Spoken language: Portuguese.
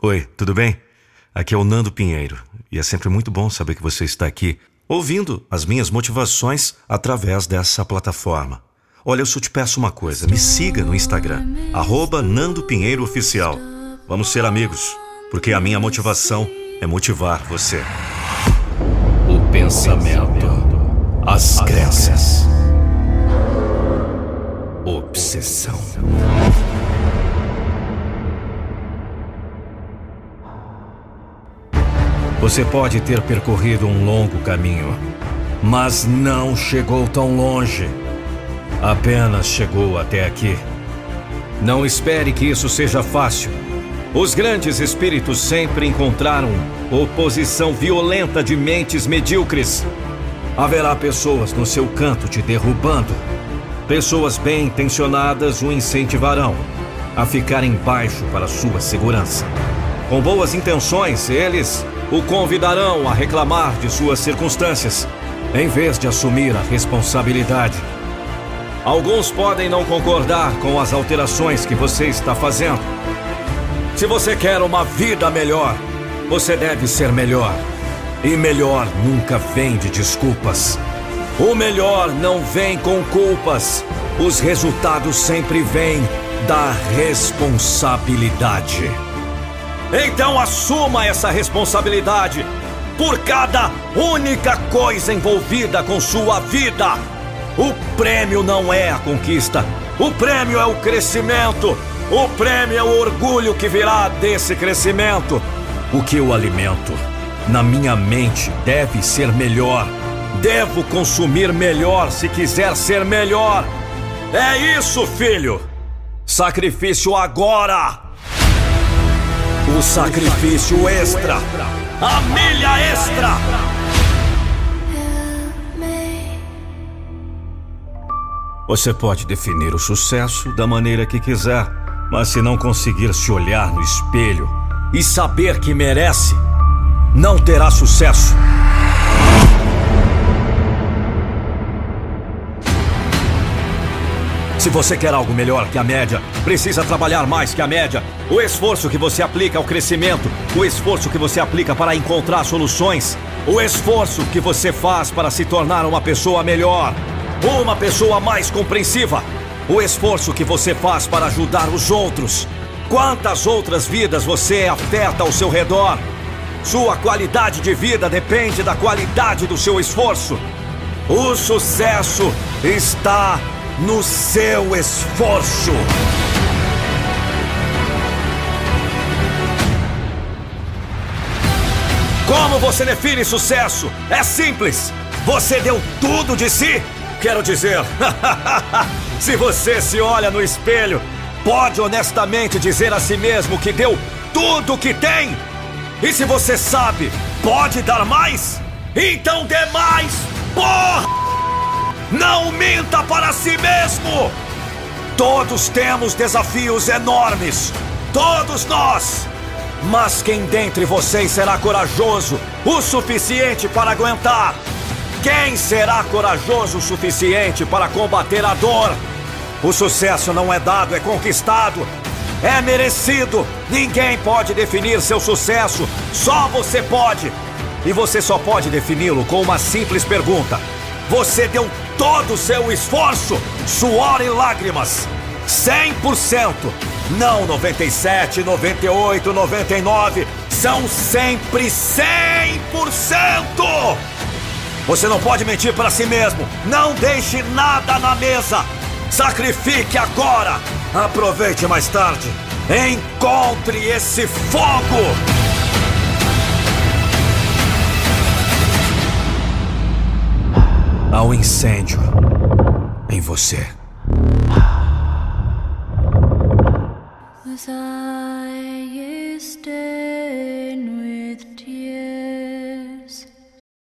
Oi, tudo bem? Aqui é o Nando Pinheiro e é sempre muito bom saber que você está aqui ouvindo as minhas motivações através dessa plataforma. Olha, eu só te peço uma coisa: me siga no Instagram, arroba Nando Pinheiro Oficial. Vamos ser amigos, porque a minha motivação é motivar você. O pensamento, as crenças, obsessão. Você pode ter percorrido um longo caminho, mas não chegou tão longe. Apenas chegou até aqui. Não espere que isso seja fácil. Os grandes espíritos sempre encontraram oposição violenta de mentes medíocres. Haverá pessoas no seu canto te derrubando. Pessoas bem intencionadas o incentivarão a ficar embaixo para sua segurança. Com boas intenções, eles o convidarão a reclamar de suas circunstâncias, em vez de assumir a responsabilidade. Alguns podem não concordar com as alterações que você está fazendo. Se você quer uma vida melhor, você deve ser melhor. E melhor nunca vem de desculpas. O melhor não vem com culpas. Os resultados sempre vêm da responsabilidade. Então assuma essa responsabilidade por cada única coisa envolvida com sua vida. O prêmio não é a conquista, o prêmio é o crescimento. O prêmio é o orgulho que virá desse crescimento. O que eu alimento na minha mente deve ser melhor. Devo consumir melhor se quiser ser melhor. É isso, filho! Sacrifício agora! O sacrifício extra! A milha extra! Você pode definir o sucesso da maneira que quiser, mas se não conseguir se olhar no espelho e saber que merece, não terá sucesso. Se você quer algo melhor que a média, precisa trabalhar mais que a média. O esforço que você aplica ao crescimento, o esforço que você aplica para encontrar soluções, o esforço que você faz para se tornar uma pessoa melhor, uma pessoa mais compreensiva, o esforço que você faz para ajudar os outros. Quantas outras vidas você afeta ao seu redor? Sua qualidade de vida depende da qualidade do seu esforço. O sucesso está no seu esforço. Como você define sucesso? É simples. Você deu tudo de si? Quero dizer, se você se olha no espelho, pode honestamente dizer a si mesmo que deu tudo o que tem? E se você sabe, pode dar mais? Então dê mais! Porra! Não minta para si mesmo! Todos temos desafios enormes. Todos nós! Mas quem dentre vocês será corajoso o suficiente para aguentar? Quem será corajoso o suficiente para combater a dor? O sucesso não é dado, é conquistado. É merecido. Ninguém pode definir seu sucesso. Só você pode. E você só pode defini-lo com uma simples pergunta: Você deu todo o seu esforço, suor e lágrimas. 100%. Não 97, 98, 99. São sempre 100%. Você não pode mentir para si mesmo. Não deixe nada na mesa. Sacrifique agora. Aproveite mais tarde. Encontre esse fogo. Há um incêndio em você. Was I?